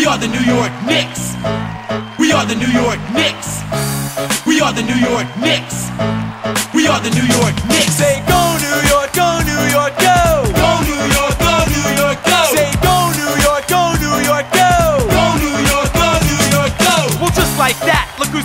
We are the New York Knicks. We are the New York Knicks. We are the New York Knicks. We are the New York Knicks. Say go New York, go New York, go.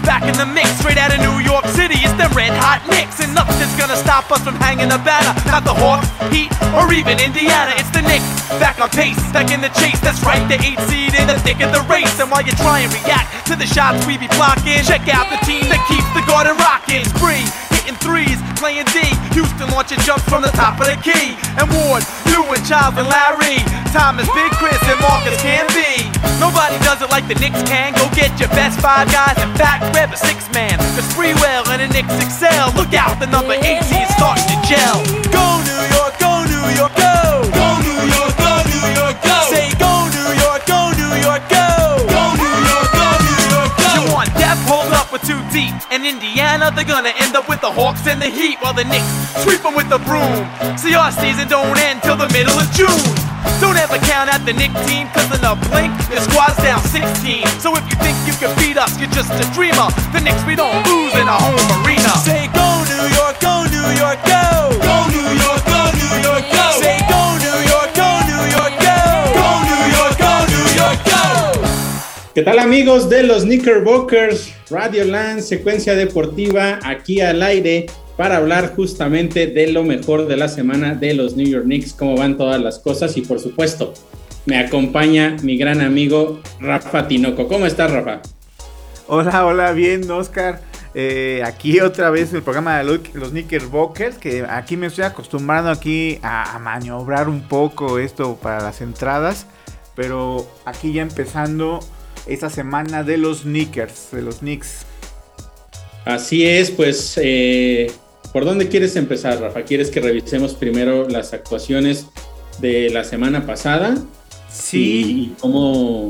Back in the mix. Straight out of New York City, it's the red hot Knicks. And nothing's gonna stop us from hanging the banner. Not the Hawks, Heat, or even Indiana. It's the Knicks, back on pace, back in the chase. That's right, the eight seed in the thick of the race. And while you try and react to the shots we be blocking, check out the team that keeps the garden rocking. Spree, hitting threes, playing D. Houston launching jumps from the top of the key. And Ward, you and and Larry. Thomas, Big Chris, and Marcus can be. Nobody does it like the Knicks can. Go get your best five guys. In fact, grab a six man. The Spreewell and the Knicks excel. Look out, the number 18 is starting to gel. Go New York, go New York, go. And Indiana, they're gonna end up with the Hawks and the Heat while the Knicks sweep them with the broom. See, our season don't end till the middle of June. Don't ever count out the Knick team, cause in a blink, your squad's down 16. So if you think you can beat us, you're just a dreamer. The Knicks, we don't lose in a home arena. Say go New York, go New York, go. Go New York, go New York, ¿Qué tal amigos de los Knickerbockers? Radio Land, secuencia deportiva aquí al aire para hablar justamente de lo mejor de la semana de los New York Knicks, cómo van todas las cosas y por supuesto me acompaña mi gran amigo Rafa Tinoco. ¿Cómo estás Rafa? Hola, hola, bien, Oscar. Eh, aquí otra vez el programa de los, Knickerbockers, que aquí me estoy acostumbrando aquí a, a maniobrar un poco esto para las entradas, pero aquí ya empezando esta semana de los Knickers, de los Knicks. Así es, pues, eh, ¿por dónde quieres empezar, Rafa? ¿Quieres que revisemos primero las actuaciones de la semana pasada? Sí. Y cómo...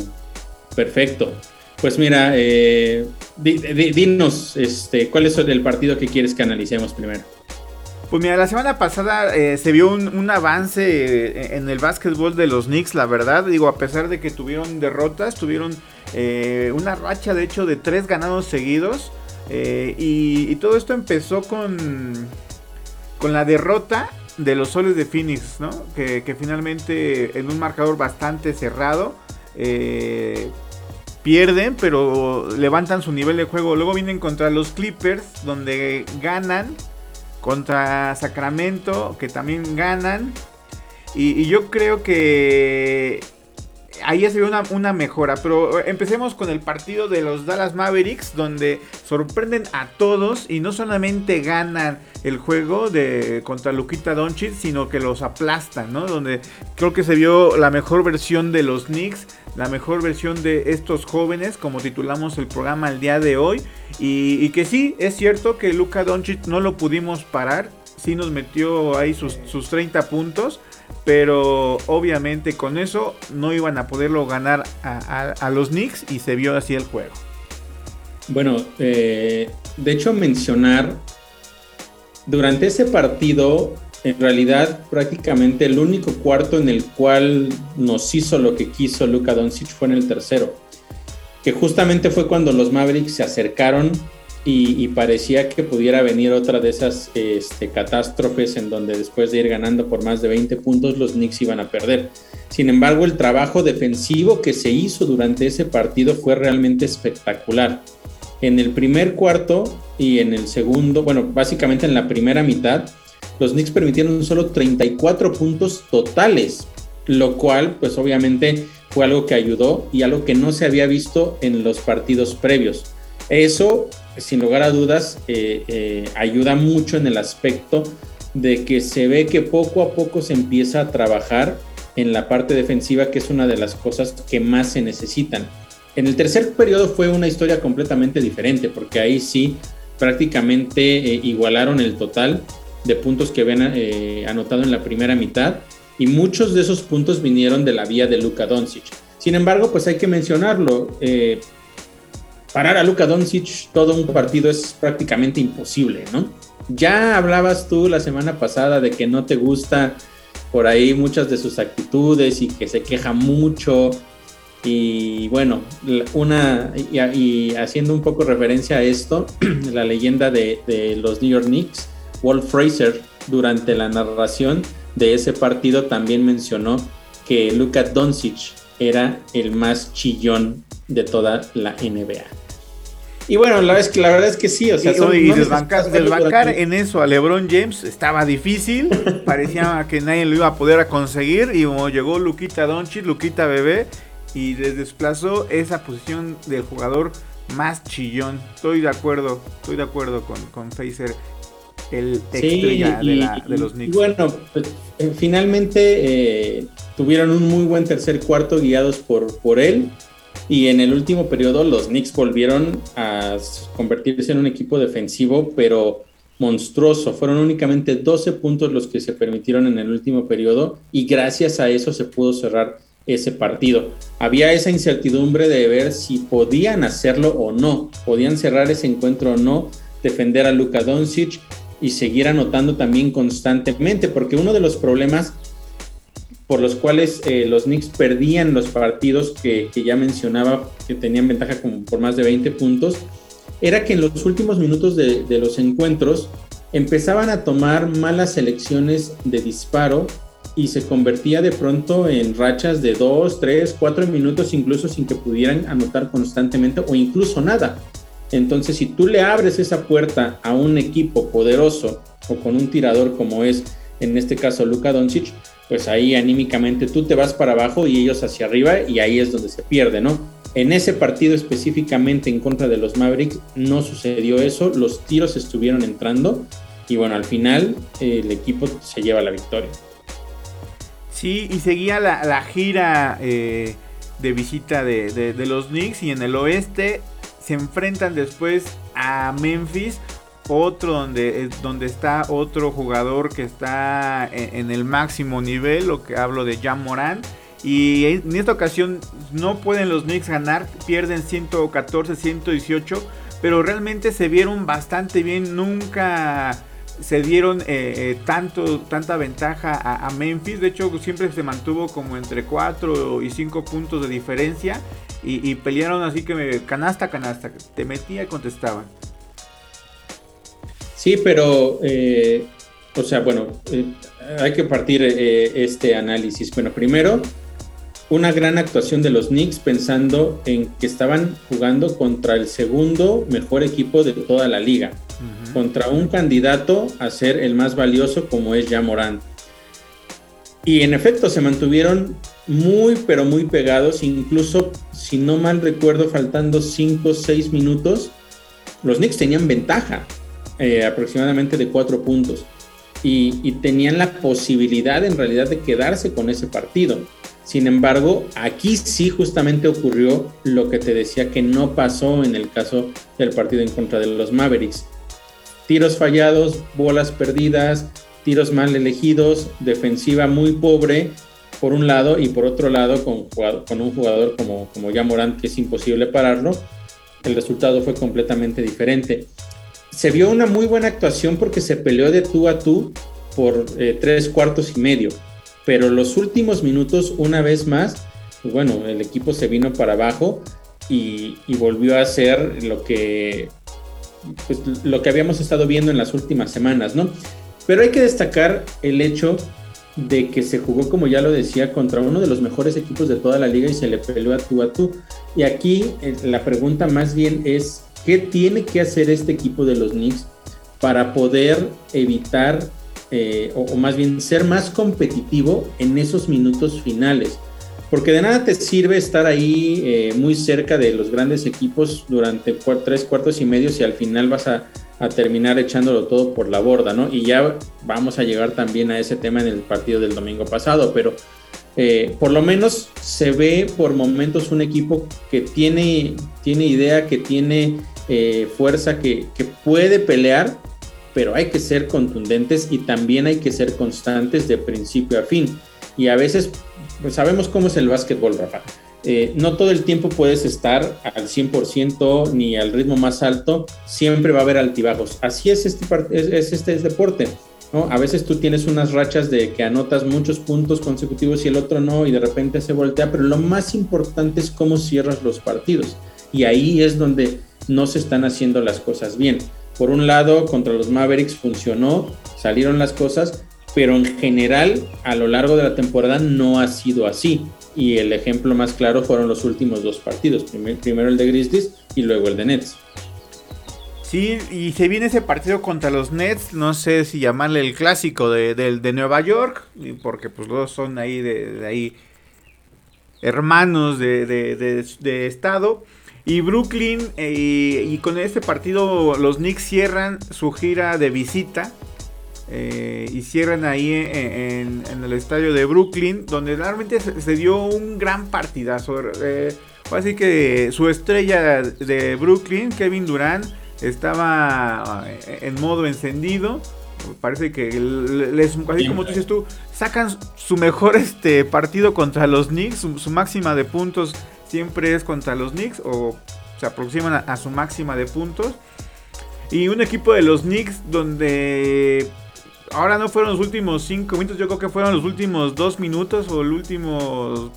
Perfecto. Pues mira, eh, di- di- dinos, este, ¿cuál es el partido que quieres que analicemos primero? Pues mira, la semana pasada eh, se vio un, avance eh, en el básquetbol de los Knicks, la verdad. Digo, a pesar de que tuvieron derrotas, tuvieron eh, una racha de hecho de tres ganados seguidos. y, todo esto empezó con, con la derrota de los soles de Phoenix, ¿no? Que, que finalmente en un marcador bastante cerrado pierden, pero levantan su nivel de juego. Luego vienen contra los Clippers, donde ganan contra Sacramento, que también ganan. Y, yo creo que ahí ya se ve una, una mejora. Pero empecemos con el partido de los Dallas Mavericks, donde sorprenden a todos y no solamente ganan el juego de contra Luquita Doncic, sino que los aplastan, ¿no? Donde creo que se vio la mejor versión de los Knicks, la mejor versión de estos jóvenes, como titulamos el programa el día de hoy. Y, que sí, es cierto que Luka Doncic no lo pudimos parar, sí nos metió ahí sus, sus 30 puntos. Pero obviamente con eso no iban a poderlo ganar a los Knicks y se vio así el juego. Bueno, eh, de hecho mencionar, durante ese partido, en realidad prácticamente el único cuarto en el cual nos hizo lo que quiso Luka Doncic fue en el tercero, que justamente fue cuando los Mavericks se acercaron y, parecía que pudiera venir otra de esas este, catástrofes en donde después de ir ganando por más de 20 puntos los Knicks iban a perder. Sin embargo, el trabajo defensivo que se hizo durante ese partido fue realmente espectacular. En el primer cuarto y en el segundo, bueno, básicamente en la primera mitad, los Knicks permitieron solo 34 puntos totales, lo cual pues obviamente fue algo que ayudó y algo que no se había visto en los partidos previos. Eso, sin lugar a dudas, eh, eh, ayuda mucho en el aspecto de que se ve que poco a poco se empieza a trabajar en la parte defensiva, que es una de las cosas que más se necesitan. En el tercer periodo fue una historia completamente diferente, porque ahí sí prácticamente eh, igualaron el total de puntos que habían eh, anotado en la primera mitad y muchos de esos puntos vinieron de la vía de Luka Doncic. Sin embargo, pues hay que mencionarlo, eh, parar a Luka Doncic todo un partido es prácticamente imposible, ¿no? Ya hablabas tú la semana pasada de que no te gusta por ahí muchas de sus actitudes y que se queja mucho. Y bueno, una y, haciendo un poco referencia a esto, la leyenda de, los New York Knicks, Walt Fraser, durante la narración de ese partido también mencionó que Luka Doncic era el más chillón de toda la NBA. Y bueno, la, es que, la verdad es que sí, o sea, y, desbancar, en eso a LeBron James estaba difícil, parecía que nadie lo iba a poder conseguir y como llegó Luquita Doncic, Luquita Bebé y les desplazó esa posición del jugador más chillón. Estoy de acuerdo, estoy de acuerdo con, con Facer, el estrella de, los Knicks. bueno, pues, eh, finalmente eh, tuvieron un muy buen tercer cuarto guiados por, por él. Y en el último periodo los Knicks volvieron a convertirse en un equipo defensivo, pero monstruoso. Fueron únicamente 12 puntos los que se permitieron en el último periodo y gracias a eso se pudo cerrar ese partido. Había esa incertidumbre de ver si podían hacerlo o no, podían cerrar ese encuentro o no, defender a Luka Doncic y seguir anotando también constantemente, porque uno de los problemas por los cuales eh, los Knicks perdían los partidos que, ya mencionaba, que tenían ventaja como por más de 20 puntos, era que en los últimos minutos de, de los encuentros empezaban a tomar malas elecciones de disparo y se convertía de pronto en rachas de 2, 3, 4 minutos incluso sin que pudieran anotar constantemente o incluso nada. Entonces, si tú le abres esa puerta a un equipo poderoso o con un tirador como es en este caso Luka Doncic, pues ahí anímicamente tú te vas para abajo y ellos hacia arriba y ahí es donde se pierde, ¿no? En ese partido específicamente en contra de los Mavericks no sucedió eso, los tiros estuvieron entrando y bueno, al final el equipo se lleva la victoria. Sí, y seguía la, gira eh, de visita de, los Knicks y en el oeste se enfrentan después a Memphis otro donde, eh, donde está otro jugador que está en, el máximo nivel, lo que hablo de Jan Moran. Y en esta ocasión no pueden los Knicks ganar, pierden 114, 118, pero realmente se vieron bastante bien, nunca se dieron eh, eh, tanto, tanta ventaja a, Memphis, de hecho siempre se mantuvo como entre 4 y 5 puntos de diferencia y, pelearon así que me, canasta, canasta, te metía y contestaban. Sí, pero, eh, o sea, bueno, eh, hay que partir este análisis. Bueno, primero, una gran actuación de los Knicks pensando en que estaban jugando contra el segundo mejor equipo de toda la liga, contra un candidato a ser el más valioso como es ya Morán. Y en efecto se mantuvieron muy pero muy pegados, incluso si no mal recuerdo faltando 5 o 6 minutos, los Knicks tenían ventaja eh, aproximadamente de cuatro puntos y, tenían la posibilidad en realidad de quedarse con ese partido. Sin embargo, aquí sí justamente ocurrió lo que te decía que no pasó en el caso del partido en contra de los Mavericks. Tiros fallados, bolas perdidas, tiros mal elegidos, defensiva muy pobre por un lado y por otro lado con, con un jugador como, como ya Morant que es imposible pararlo, el resultado fue completamente diferente se vio una muy buena actuación porque se peleó de tú a tú por eh, tres cuartos y medio. Pero los últimos minutos, una vez más, pues bueno, el equipo se vino para abajo y, volvió a hacer lo que, pues, lo que habíamos estado viendo en las últimas semanas, ¿no? Pero hay que destacar el hecho de que se jugó, como ya lo decía, contra uno de los mejores equipos de toda la liga y se le peleó a tú a tú. Y aquí eh, la pregunta más bien es, ¿Qué tiene que hacer este equipo de los Knicks para poder evitar, eh, o, más bien ser más competitivo en esos minutos finales? Porque de nada te sirve estar ahí eh, muy cerca de los grandes equipos durante tres cuartos y medio si al final vas a, terminar echándolo todo por la borda, ¿no? Y ya vamos a llegar también a ese tema en el partido del domingo pasado, pero eh, por lo menos se ve por momentos un equipo que tiene, tiene idea, que tiene eh, fuerza que, puede pelear, pero hay que ser contundentes y también hay que ser constantes de principio a fin. Y a veces pues sabemos cómo es el básquetbol, Rafa. Eh, no todo el tiempo puedes estar al 100% ni al ritmo más alto, siempre va a haber altibajos. Así es este, es, este deporte. ¿no? A veces tú tienes unas rachas de que anotas muchos puntos consecutivos y el otro no, y de repente se voltea, pero lo más importante es cómo cierras los partidos. Y ahí es donde no se están haciendo las cosas bien. Por un lado, contra los Mavericks funcionó, salieron las cosas, pero en general a lo largo de la temporada no ha sido así. Y el ejemplo más claro fueron los últimos dos partidos, primero el de Grizzlies y luego el de Nets. Sí, y se viene ese partido contra los Nets, no sé si llamarle el clásico de, de, Nueva York, porque pues los son ahí de, ahí hermanos de, estado. Y Brooklyn, eh, y con este partido los Knicks cierran su gira de visita eh, y cierran ahí en, el estadio de Brooklyn, donde realmente se, dio un gran partidazo. Eh, así que su estrella de Brooklyn, Kevin Durant, estaba eh, en modo encendido. Parece que les, así como tú dices tú, sacan su mejor este partido contra los Knicks. Su, máxima de puntos siempre es contra los Knicks o se aproximan a su máxima de puntos. Y un equipo de los Knicks donde ahora no fueron los últimos 5 minutos, yo creo que fueron los últimos 2 minutos o el último,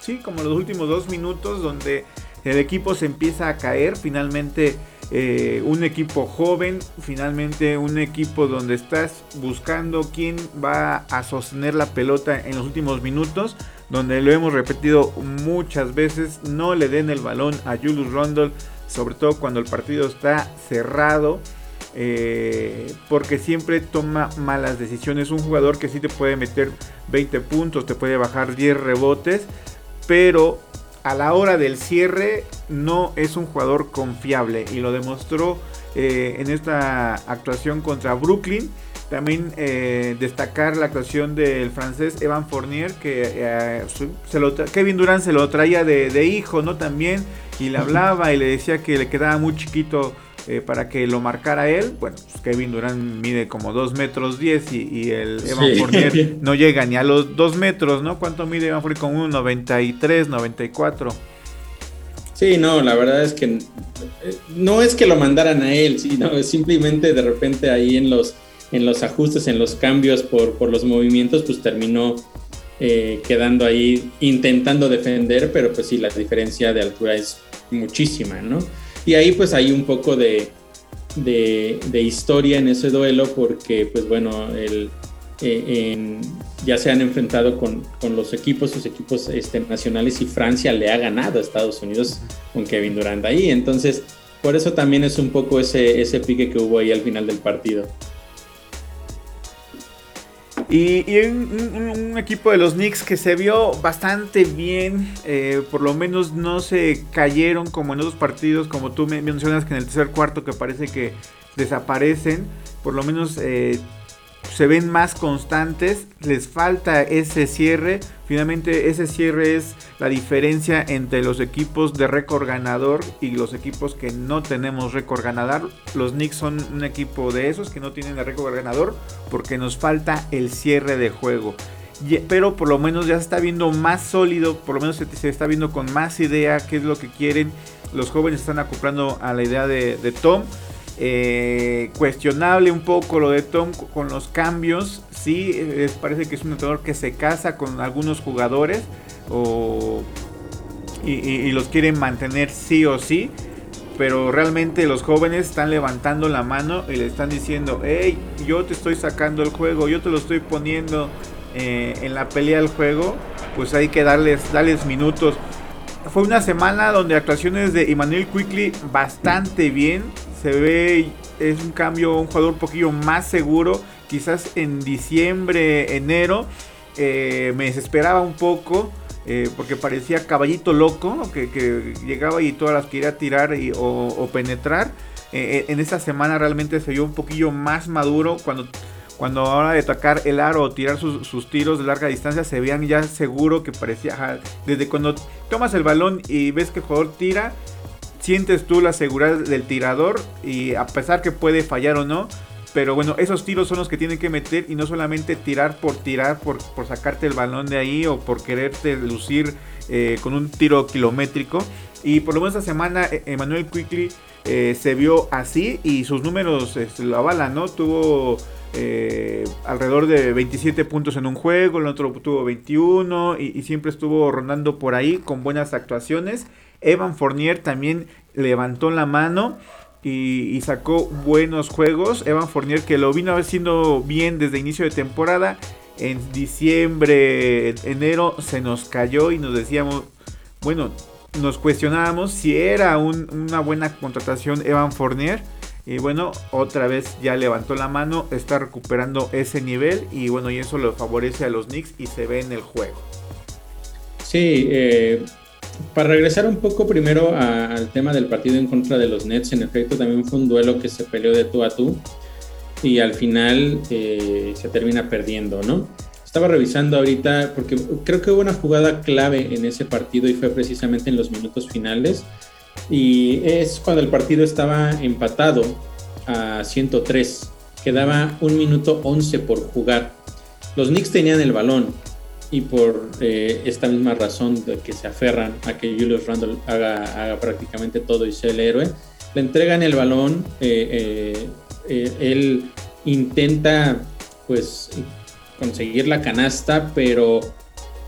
sí, como los últimos 2 minutos donde el equipo se empieza a caer, finalmente eh, un equipo joven, finalmente un equipo donde estás buscando quién va a sostener la pelota en los últimos minutos, donde lo hemos repetido muchas veces, no le den el balón a Julius Rondle, sobre todo cuando el partido está cerrado. Eh, porque siempre toma malas decisiones. Un jugador que sí te puede meter 20 puntos, te puede bajar 10 rebotes, pero a la hora del cierre no es un jugador confiable y lo demostró eh, en esta actuación contra Brooklyn. También eh, destacar la actuación del francés Evan Fournier, que Kevin Durant se lo traía de, de hijo, ¿no? También, y le hablaba y le decía que le quedaba muy chiquito eh, para que lo marcara él. Bueno, pues Kevin Durant mide como 2 metros 10 y, el Evan Fournier no llega ni a los 2 metros, ¿no? ¿Cuánto mide Evan Fournier? Como 1,93, 94. Sí, no, la verdad es que eh, no es que lo mandaran a él, sino simplemente de repente ahí en los, en los ajustes, en los cambios por, por los movimientos, pues terminó eh, quedando ahí intentando defender, pero pues sí, la diferencia de altura es muchísima, ¿no? Y ahí pues hay un poco de, historia en ese duelo porque pues bueno, el, eh, ya se han enfrentado con, los equipos, sus equipos este, nacionales y Francia le ha ganado a Estados Unidos con Kevin Durant ahí. Entonces, por eso también es un poco ese, ese pique que hubo ahí al final del partido. Y, un, equipo de los Knicks que se vio bastante bien, eh, por lo menos no se cayeron como en otros partidos, como tú mencionas que en el tercer cuarto que parece que desaparecen, por lo menos eh, se ven más constantes, les falta ese cierre. Finalmente ese cierre es la diferencia entre los equipos de récord ganador y los equipos que no tenemos récord ganador. Los Knicks son un equipo de esos que no tienen el récord ganador porque nos falta el cierre de juego. pero por lo menos ya se está viendo más sólido, por lo menos se, está viendo con más idea qué es lo que quieren. Los jóvenes están acoplando a la idea de, de Tom. Eh, cuestionable un poco lo de Tom con los cambios. Sí, parece que es un entrenador que se casa con algunos jugadores y, los quiere mantener sí o sí. Pero realmente los jóvenes están levantando la mano y le están diciendo, hey, yo te estoy sacando el juego, yo te lo estoy poniendo eh, en la pelea del juego. Pues hay que darles, darles minutos fue una semana donde actuaciones de Emmanuel Quickly bastante bien. Se ve, es un cambio, un jugador un poquillo más seguro. Quizás en diciembre, enero, eh, me desesperaba un poco. Eh, porque parecía caballito loco, que, llegaba y todas las quería tirar o, penetrar. Eh, en esta semana realmente se vio un poquillo más maduro cuando cuando a de atacar el aro o tirar sus, tiros de larga distancia se veían ya seguro que parecía, desde cuando tomas el balón y ves que el jugador tira, sientes tú la seguridad del tirador y a pesar que puede fallar o no, pero bueno, esos tiros son los que tienen que meter y no solamente tirar por tirar, por, por sacarte el balón de ahí o por quererte lucir eh, con un tiro kilométrico. Y por lo menos esta semana, Emmanuel Quickly eh, se vio así y sus números este, lo avalan, ¿no? Tuvo eh, alrededor de 27 puntos en un juego, el otro tuvo 21 y, siempre estuvo rondando por ahí con buenas actuaciones. Evan Fournier también levantó la mano y, sacó buenos juegos. Evan Fournier que lo vino haciendo bien desde inicio de temporada. En diciembre, enero se nos cayó y nos decíamos, bueno, nos cuestionábamos si era una buena contratación Evan Fournier. Y bueno, otra vez ya levantó la mano, está recuperando ese nivel y bueno, y eso lo favorece a los Knicks y se ve en el juego. Sí, eh, para regresar un poco primero al tema del partido en contra de los Nets, en efecto también fue un duelo que se peleó de tú a tú y al final eh, se termina perdiendo, ¿no? Estaba revisando ahorita porque creo que hubo una jugada clave en ese partido y fue precisamente en los minutos finales. Y es cuando el partido estaba empatado a 103. Quedaba un minuto 11 por jugar. Los Knicks tenían el balón y por eh, esta misma razón de que se aferran a que Julius Randle haga, prácticamente todo y sea el héroe, le entregan el balón. Eh, eh, él intenta pues conseguir la canasta, pero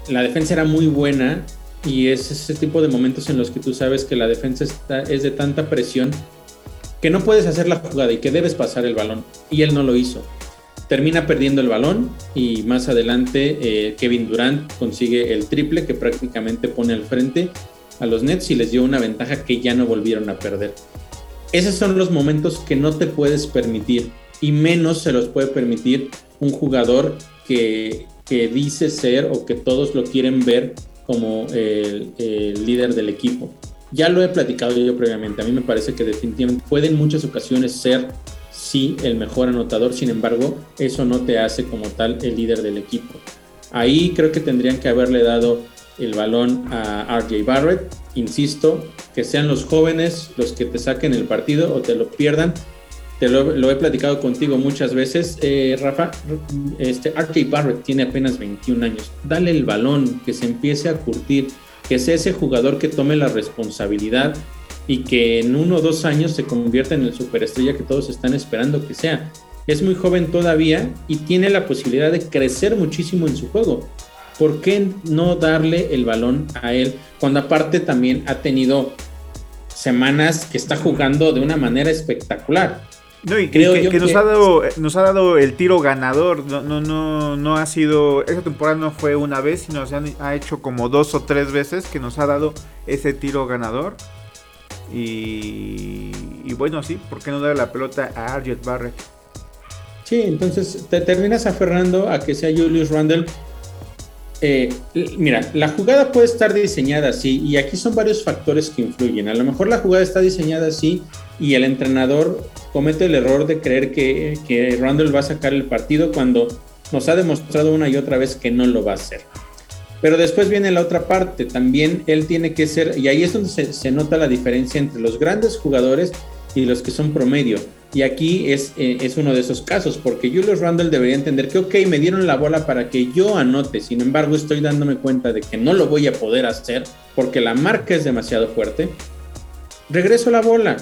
la defensa era muy buena y es ese tipo de momentos en los que tú sabes que la defensa está, es de tanta presión que no puedes hacer la jugada y que debes pasar el balón. Y él no lo hizo. Termina perdiendo el balón y más adelante eh, Kevin Durant consigue el triple que prácticamente pone al frente a los Nets y les dio una ventaja que ya no volvieron a perder. Esos son los momentos que no te puedes permitir y menos se los puede permitir un jugador que, dice ser o que todos lo quieren ver como el, líder del equipo. Ya lo he platicado yo previamente, a mí me parece que definitivamente puede en muchas ocasiones ser sí el mejor anotador, sin embargo, eso no te hace como tal el líder del equipo. Ahí creo que tendrían que haberle dado el balón a RJ Barrett, insisto, que sean los jóvenes los que te saquen el partido o te lo pierdan, lo, he platicado contigo muchas veces, eh, Rafa. Este RJ Barrett tiene apenas 21 años. Dale el balón, que se empiece a curtir, que sea ese jugador que tome la responsabilidad y que en uno o dos años se convierta en el superestrella que todos están esperando que sea. Es muy joven todavía y tiene la posibilidad de crecer muchísimo en su juego. ¿Por qué no darle el balón a él cuando aparte también ha tenido semanas que está jugando de una manera espectacular? No, y creo que, nos, ha dado, nos ha dado el tiro ganador. No, no, no, no ha sido. Esa temporada no fue una vez, sino se ha hecho como dos o tres veces que nos ha dado ese tiro ganador. Y, bueno, sí, ¿por qué no darle la pelota a Arjet Barrett? Sí, entonces te terminas aferrando a que sea Julius Randle eh, mira, la jugada puede estar diseñada así y aquí son varios factores que influyen. A lo mejor la jugada está diseñada así y el entrenador comete el error de creer que, que Randall va a sacar el partido cuando nos ha demostrado una y otra vez que no lo va a hacer. Pero después viene la otra parte, también él tiene que ser, y ahí es donde se nota la diferencia entre los grandes jugadores y los que son promedio. Y aquí es, eh, es uno de esos casos, porque Julius Randle debería entender que, ok, me dieron la bola para que yo anote, sin embargo estoy dándome cuenta de que no lo voy a poder hacer porque la marca es demasiado fuerte. Regreso la bola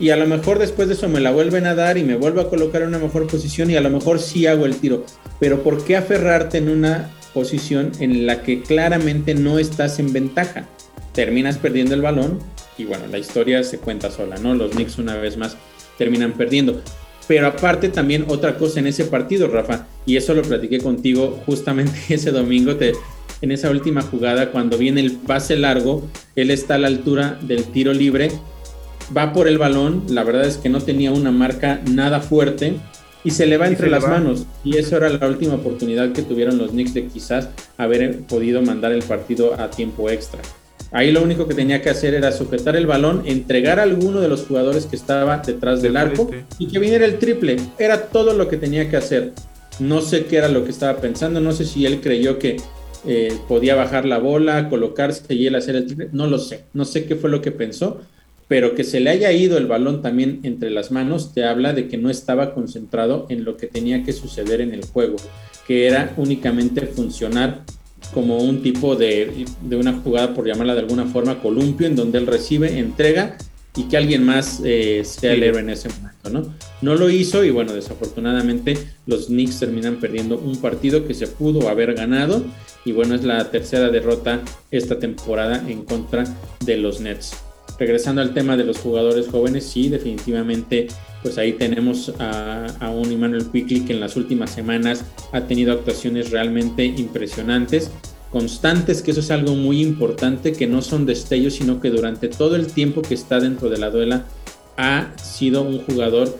y a lo mejor después de eso me la vuelven a dar y me vuelvo a colocar en una mejor posición y a lo mejor sí hago el tiro. Pero ¿por qué aferrarte en una posición en la que claramente no estás en ventaja? Terminas perdiendo el balón y bueno, la historia se cuenta sola, ¿no? Los Knicks una vez más terminan perdiendo. Pero aparte también otra cosa en ese partido, Rafa, y eso lo platiqué contigo justamente ese domingo, te, en esa última jugada, cuando viene el pase largo, él está a la altura del tiro libre, va por el balón, la verdad es que no tenía una marca nada fuerte y se le va entre las manos. Y eso era la última oportunidad que tuvieron los Knicks de quizás haber podido mandar el partido a tiempo extra. Ahí lo único que tenía que hacer era sujetar el balón, entregar a alguno de los jugadores que estaba detrás del arco y que viniera el triple. Era todo lo que tenía que hacer. No sé qué era lo que estaba pensando, no sé si él creyó que eh, podía bajar la bola, colocarse y él hacer el triple. No lo sé, no sé qué fue lo que pensó, pero que se le haya ido el balón también entre las manos te habla de que no estaba concentrado en lo que tenía que suceder en el juego, que era únicamente funcionar como un tipo de, una jugada, por llamarla de alguna forma, columpio, en donde él recibe, entrega y que alguien más eh, sea el héroe en ese momento, ¿no? No lo hizo y bueno, desafortunadamente los Knicks terminan perdiendo un partido que se pudo haber ganado y bueno, es la tercera derrota esta temporada en contra de los Nets. Regresando al tema de los jugadores jóvenes, sí, definitivamente, pues ahí tenemos a, un Emmanuel Quickly que en las últimas semanas ha tenido actuaciones realmente impresionantes constantes, que eso es algo muy importante, que no son destellos, sino que durante todo el tiempo que está dentro de la duela ha sido un jugador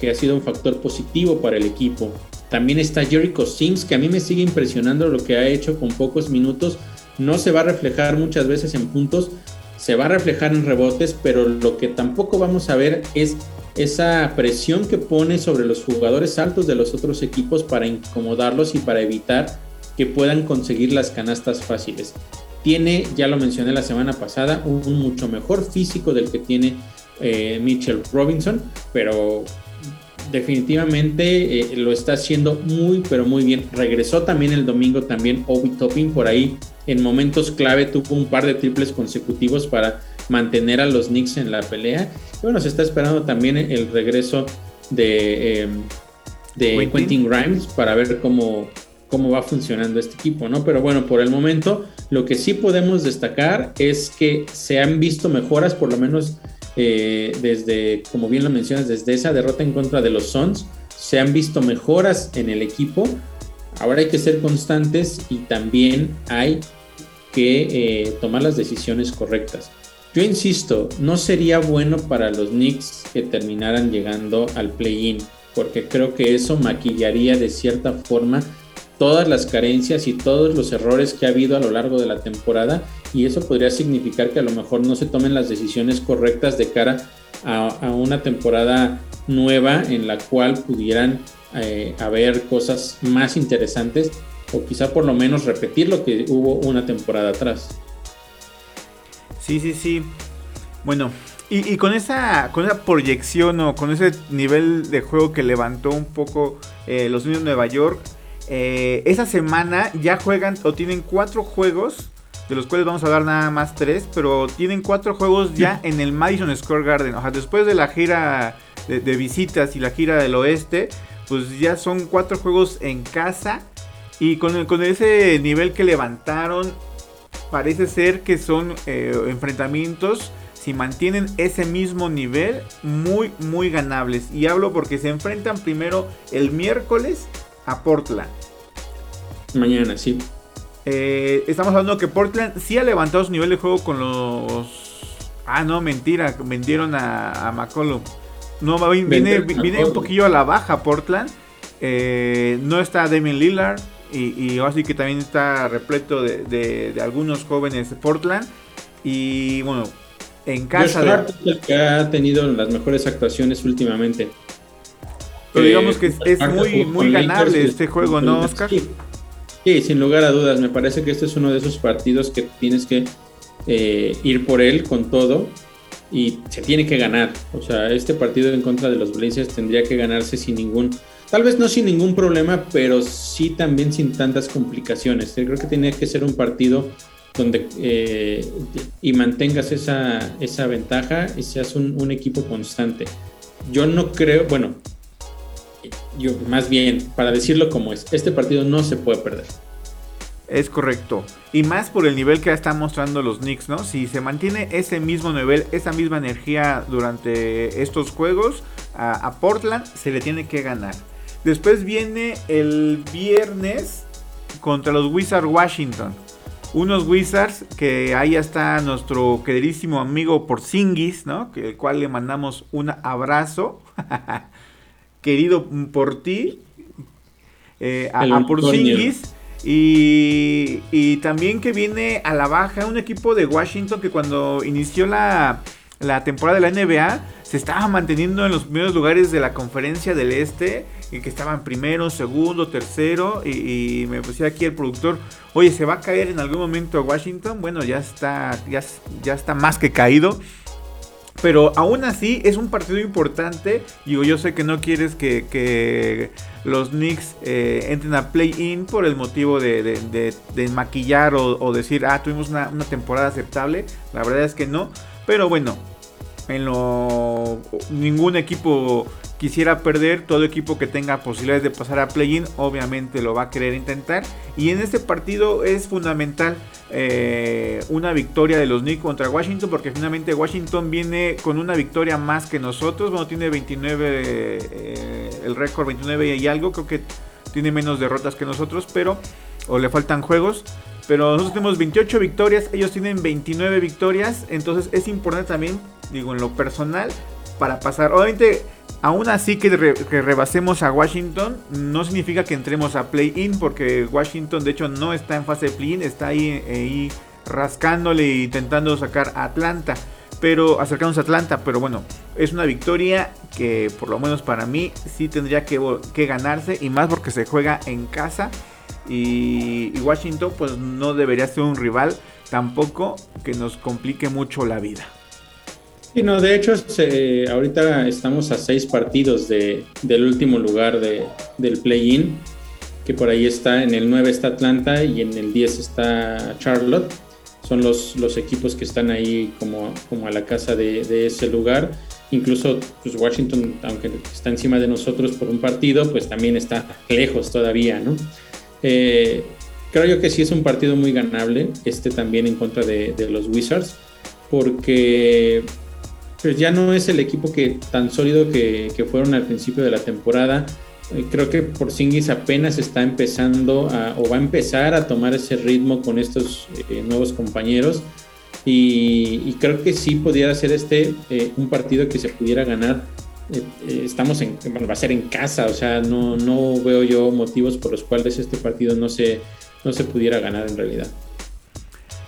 que ha sido un factor positivo para el equipo. También está Jericho Sims, que a mí me sigue impresionando lo que ha hecho con pocos minutos. No se va a reflejar muchas veces en puntos, se va a reflejar en rebotes, pero lo que tampoco vamos a ver es esa presión que pone sobre los jugadores altos de los otros equipos para incomodarlos y para evitar que puedan conseguir las canastas fáciles. Tiene, ya lo mencioné la semana pasada, un, mucho mejor físico del que tiene eh, Mitchell Robinson, pero definitivamente eh, lo está haciendo muy, pero muy bien. Regresó también el domingo también Obi Topping por ahí. En momentos clave tuvo un par de triples consecutivos para mantener a los Knicks en la pelea. Y bueno, se está esperando también el regreso de, eh, de Quentin Grimes para ver cómo, cómo va funcionando este equipo, ¿no? Pero bueno, por el momento lo que sí podemos destacar es que se han visto mejoras, por lo menos eh, desde, como bien lo mencionas, desde esa derrota en contra de los Suns, se han visto mejoras en el equipo. Ahora hay que ser constantes y también hay que eh, tomar las decisiones correctas. Yo insisto, no sería bueno para los Knicks que terminaran llegando al play-in, porque creo que eso maquillaría de cierta forma todas las carencias y todos los errores que ha habido a lo largo de la temporada y eso podría significar que a lo mejor no se tomen las decisiones correctas de cara a, una temporada nueva en la cual pudieran eh, haber cosas más interesantes o quizá por lo menos repetir lo que hubo una temporada atrás. Sí, sí, sí. Bueno, y, con, esa, con esa proyección o con ese nivel de juego que levantó un poco eh, los niños de Nueva York, eh, esa semana ya juegan o tienen cuatro juegos, de los cuales vamos a dar nada más tres, pero tienen cuatro juegos ya en el Madison Square Garden. O sea, después de la gira de, visitas y la gira del oeste, pues ya son cuatro juegos en casa. Y con, con ese nivel que levantaron, parece ser que son eh, enfrentamientos si mantienen ese mismo nivel, muy, muy ganables. Y hablo porque se enfrentan primero el miércoles a Portland. Mañana, sí. Eh, estamos hablando que Portland sí ha levantado su nivel de juego con los. Ah, no, mentira. Vendieron a, a McCollum. No, viene, viene, un poquillo a la baja Portland. Eh, no está Damien Lillard. Y, así que también está repleto de, algunos jóvenes de Portland. Y bueno, en casa. de... el que ha tenido las mejores actuaciones últimamente. Pero digamos que es, muy, muy ganable este juego, ¿no, Oscar? Sí. sin lugar a dudas. Me parece que este es uno de esos partidos que tienes que eh, ir por él con todo y se tiene que ganar. O sea, este partido en contra de los Blazers tendría que ganarse sin ningún, tal vez no sin ningún problema, pero sí también sin tantas complicaciones. Creo que tenía que ser un partido donde eh, y mantengas esa, esa ventaja y seas un, un equipo constante. Yo no creo, bueno, yo, más bien, para decirlo como es, este partido no se puede perder. Es correcto. Y más por el nivel que están mostrando los Knicks, ¿no? Si se mantiene ese mismo nivel, esa misma energía durante estos juegos, a, Portland se le tiene que ganar. Después viene el viernes contra los Wizards Washington. Unos Wizards que ahí está nuestro queridísimo amigo Porzingis, ¿no? Que, el cual le mandamos un abrazo. querido por ti, eh, a, a Y, y, también que viene a la baja un equipo de Washington que cuando inició la, la temporada de la NBA se estaba manteniendo en los primeros lugares de la conferencia del este y que estaban primero, segundo, tercero y, me decía aquí el productor, oye, ¿se va a caer en algún momento Washington? Bueno, ya está, ya, está más que caído. Pero aún así es un partido importante. Digo, yo sé que no quieres que, los Knicks eh, entren a play-in por el motivo de, maquillar o, decir, ah, tuvimos una, temporada aceptable. La verdad es que no. Pero bueno, en lo ningún equipo quisiera perder, todo equipo que tenga posibilidades de pasar a play-in obviamente lo va a querer intentar. Y en este partido es fundamental eh, una victoria de los Knicks contra Washington porque finalmente Washington viene con una victoria más que nosotros, bueno tiene 29 eh, el récord 29 y algo, creo que tiene menos derrotas que nosotros, pero o le faltan juegos, pero nosotros tenemos 28 victorias, ellos tienen 29 victorias, entonces es importante también, digo, en lo personal, para pasar. Obviamente, aún así que, rebasemos a Washington, no significa que entremos a play-in, porque Washington de hecho no está en fase de play-in, está ahí, rascándole e intentando sacar a Atlanta. Pero acercándose a Atlanta, pero bueno, es una victoria que por lo menos para mí sí tendría que ganarse y más porque se juega en casa y, Washington pues no debería ser un rival tampoco que nos complique mucho la vida. Sí, no, de hecho, ahorita estamos a seis partidos de, del último lugar de, del play-in, que por ahí está, en el 9 está Atlanta y en el 10 está Charlotte. Son los, los equipos que están ahí como, como a la casa de, de ese lugar. Incluso pues Washington, aunque está encima de nosotros por un partido, pues también está lejos todavía, ¿no? Eh, creo yo que sí es un partido muy ganable, este también en contra de, los Wizards, porque pues ya no es el equipo que tan sólido que, fueron al principio de la temporada. Eh, creo que Porzingis apenas está empezando o va a empezar a tomar ese ritmo con estos eh, nuevos compañeros. Y, creo que sí pudiera ser este un partido que se pudiera ganar eh, eh, estamos en, va a ser en casa, o sea, no, no veo yo motivos por los cuales este partido no se, no se pudiera ganar en realidad.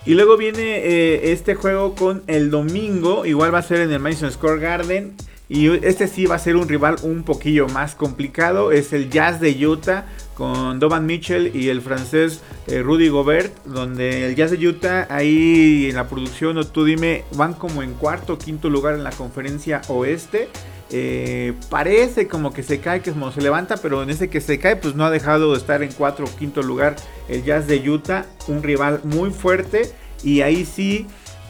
Y luego viene eh, este juego con el domingo, igual va a ser en el Madison Square Garden. Y este sí va a ser un rival un poquillo más complicado. Es el Jazz de Utah con Dovan Mitchell y el francés Rudy Gobert. Donde el Jazz de Utah ahí en la producción, o tú dime, van como en cuarto o quinto lugar en la conferencia oeste. Eh, parece como que se cae, que como se levanta, pero en ese que se cae, pues no ha dejado de estar en cuatro o quinto lugar el Jazz de Utah, un rival muy fuerte y ahí sí,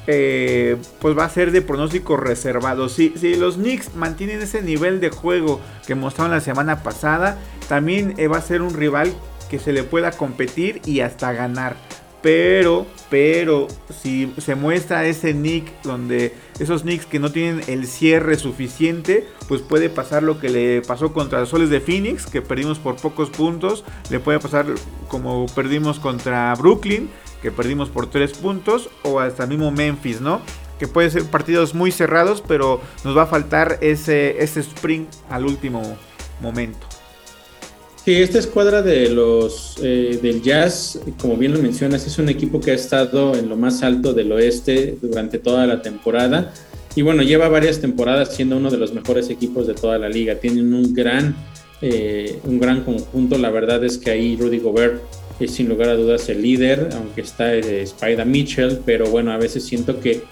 eh, pues va a ser de pronóstico reservado. Si, si, los Knicks mantienen ese nivel de juego que mostraron la semana pasada, también eh, va a ser un rival que se le pueda competir y hasta ganar. Pero, pero, si se muestra ese nick donde esos nicks que no tienen el cierre suficiente, pues puede pasar lo que le pasó contra los Soles de Phoenix, que perdimos por pocos puntos. Le puede pasar como perdimos contra Brooklyn, que perdimos por tres puntos, o hasta el mismo Memphis, ¿no? Que puede ser partidos muy cerrados, pero nos va a faltar ese, ese sprint al último momento. Sí, esta escuadra de los eh, del Jazz, como bien lo mencionas, es un equipo que ha estado en lo más alto del oeste durante toda la temporada. Y bueno, lleva varias temporadas siendo uno de los mejores equipos de toda la liga. Tienen un gran, eh, un gran conjunto. La verdad es que ahí Rudy Gobert es sin lugar a dudas el líder, aunque está eh, Spider Mitchell, pero bueno, a veces siento que,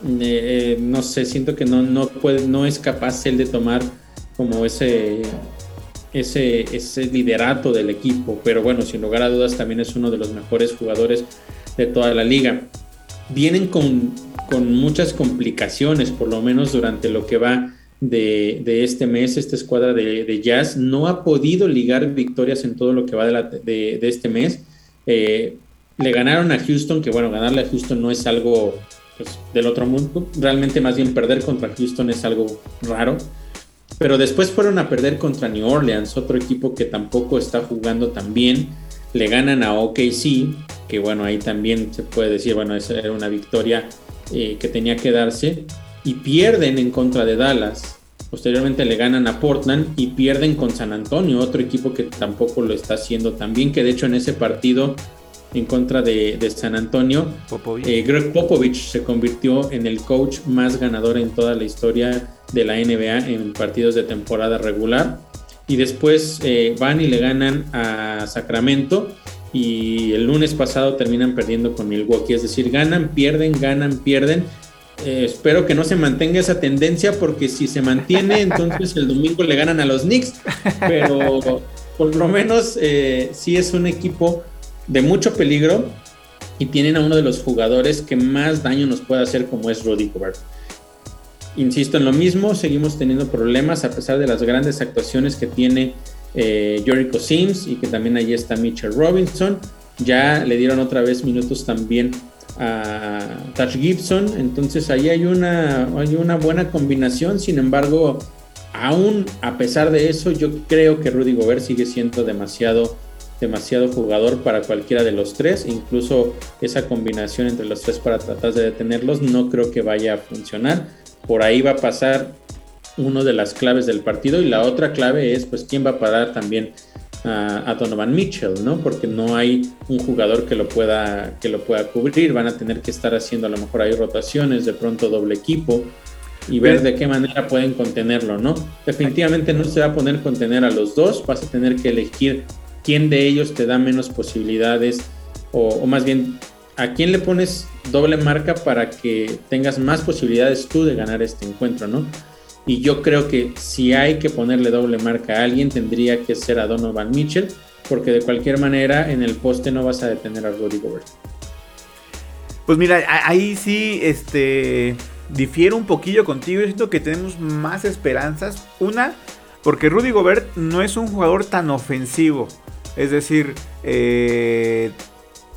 no sé, siento que no, no, puede, no es capaz él de tomar como ese ese, ese liderato del equipo, pero bueno, sin lugar a dudas también es uno de los mejores jugadores de toda la liga. Vienen con, con muchas complicaciones, por lo menos durante lo que va de, este mes, esta escuadra de, Jazz no ha podido ligar victorias en todo lo que va de, este mes. Eh, le ganaron a Houston, que bueno, ganarle a Houston no es algo pues, del otro mundo, realmente más bien perder contra Houston es algo raro. Pero después fueron a perder contra New Orleans, otro equipo que tampoco está jugando tan bien. Le ganan a OKC, que bueno, ahí también se puede decir, bueno, esa era una victoria eh, que tenía que darse. Y pierden en contra de Dallas. Posteriormente le ganan a Portland y pierden con San Antonio, otro equipo que tampoco lo está haciendo tan bien, que de hecho en ese partido en contra de, San Antonio, eh, Greg Popovich se convirtió en el coach más ganador en toda la historia de la NBA en partidos de temporada regular. Y después eh, van y le ganan a Sacramento. Y el lunes pasado terminan perdiendo con Milwaukee. Es decir, ganan, pierden, ganan, pierden. Eh, espero que no se mantenga esa tendencia porque si se mantiene, entonces el domingo le ganan a los Knicks. Pero por lo menos eh, sí es un equipo de mucho peligro y tienen a uno de los jugadores que más daño nos puede hacer como es Rudy Gobert. insisto en lo mismo, seguimos teniendo problemas a pesar de las grandes actuaciones que tiene eh, Jericho Sims y que también ahí está Mitchell Robinson. Ya le dieron otra vez minutos también a Touch Gibson, entonces ahí hay una, hay una buena combinación, sin embargo, aún a pesar de eso, yo creo que Rudy Gobert sigue siendo demasiado demasiado jugador para cualquiera de los tres, incluso esa combinación entre los tres para tratar de detenerlos no creo que vaya a funcionar. Por ahí va a pasar uno de las claves del partido y la otra clave es pues quién va a parar también a, Donovan Mitchell, ¿no? Porque no hay un jugador que lo pueda que lo pueda cubrir, van a tener que estar haciendo a lo mejor hay rotaciones, de pronto doble equipo y ver de qué manera pueden contenerlo, ¿no? Definitivamente no se va a poner contener a los dos, vas a tener que elegir quién de ellos te da menos posibilidades o, más bien a quién le pones doble marca para que tengas más posibilidades tú de ganar este encuentro, ¿no? Y yo creo que si hay que ponerle doble marca a alguien, tendría que ser a Donovan Mitchell, porque de cualquier manera en el poste no vas a detener a Rudy Gobert. Pues mira, ahí sí, este, difiero un poquillo contigo. Yo siento que tenemos más esperanzas. Una, porque Rudy Gobert no es un jugador tan ofensivo. Es decir, eh,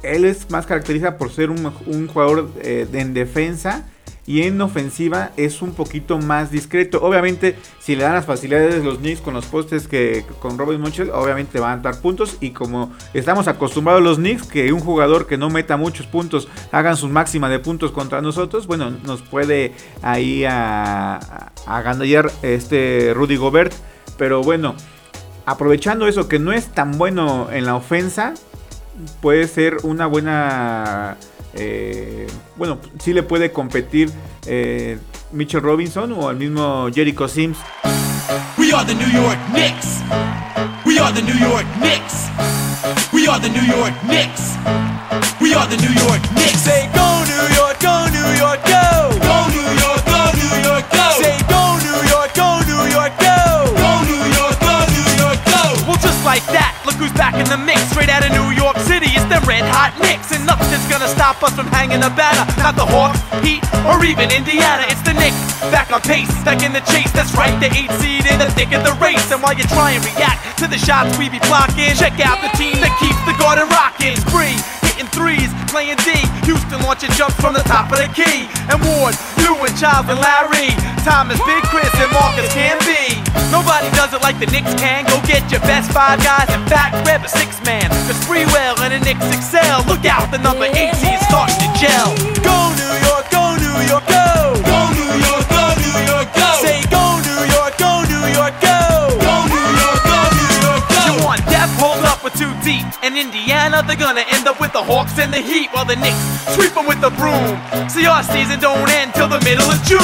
él es más caracterizado por ser un, jugador eh, en defensa y en ofensiva es un poquito más discreto. Obviamente, si le dan las facilidades los Knicks con los postes que con Robin Mitchell, obviamente van a dar puntos. Y como estamos acostumbrados los Knicks, que un jugador que no meta muchos puntos hagan su máxima de puntos contra nosotros, bueno, nos puede ahí a, a ganar este Rudy Gobert. Pero bueno, aprovechando eso que no es tan bueno en la ofensa, puede ser una buena eh, bueno, sí le puede competir eh, Mitchell Robinson o el mismo Jericho Sims. We are the New York Knicks. We are the New York Knicks. We are the New York Knicks. We are the New York Knicks. Say go New York, go New York, look who's back in the mix, straight out of New York City. It's the Red Hot Knicks, and nothing's gonna stop us from hanging a banner. Not the Hawks, Heat, or even Indiana. It's the Knicks, back on pace, back in the chase. That's right, the eight seed in the thick of the race. And while you try and react to the shots we be blocking, check out the team that keeps the garden rocking. Spree, hitting threes, playing D. Houston launching jumps from the top of the key. And Ward, you and Charles and Larry. Thomas, Big Chris, and Marcus can be. Nobody does it like the Knicks can. Go get your best five guys. In fact, grab a six man. Cause Freewell and the Knicks excel. Look out, the number 18 is starting to gel. Go New York, go New York, go! too deep. In Indiana, they're gonna end up with the Hawks and the Heat while the Knicks sweep them with the broom. See, our season don't end till the middle of June.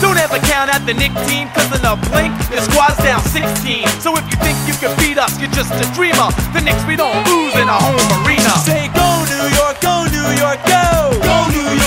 Don't ever count out the Nick team, cause in a blink, your squad's down 16. So if you think you can beat us, you're just a dreamer. The Knicks, we don't lose in a home arena. Say, go New York, go New York, go! Go New York!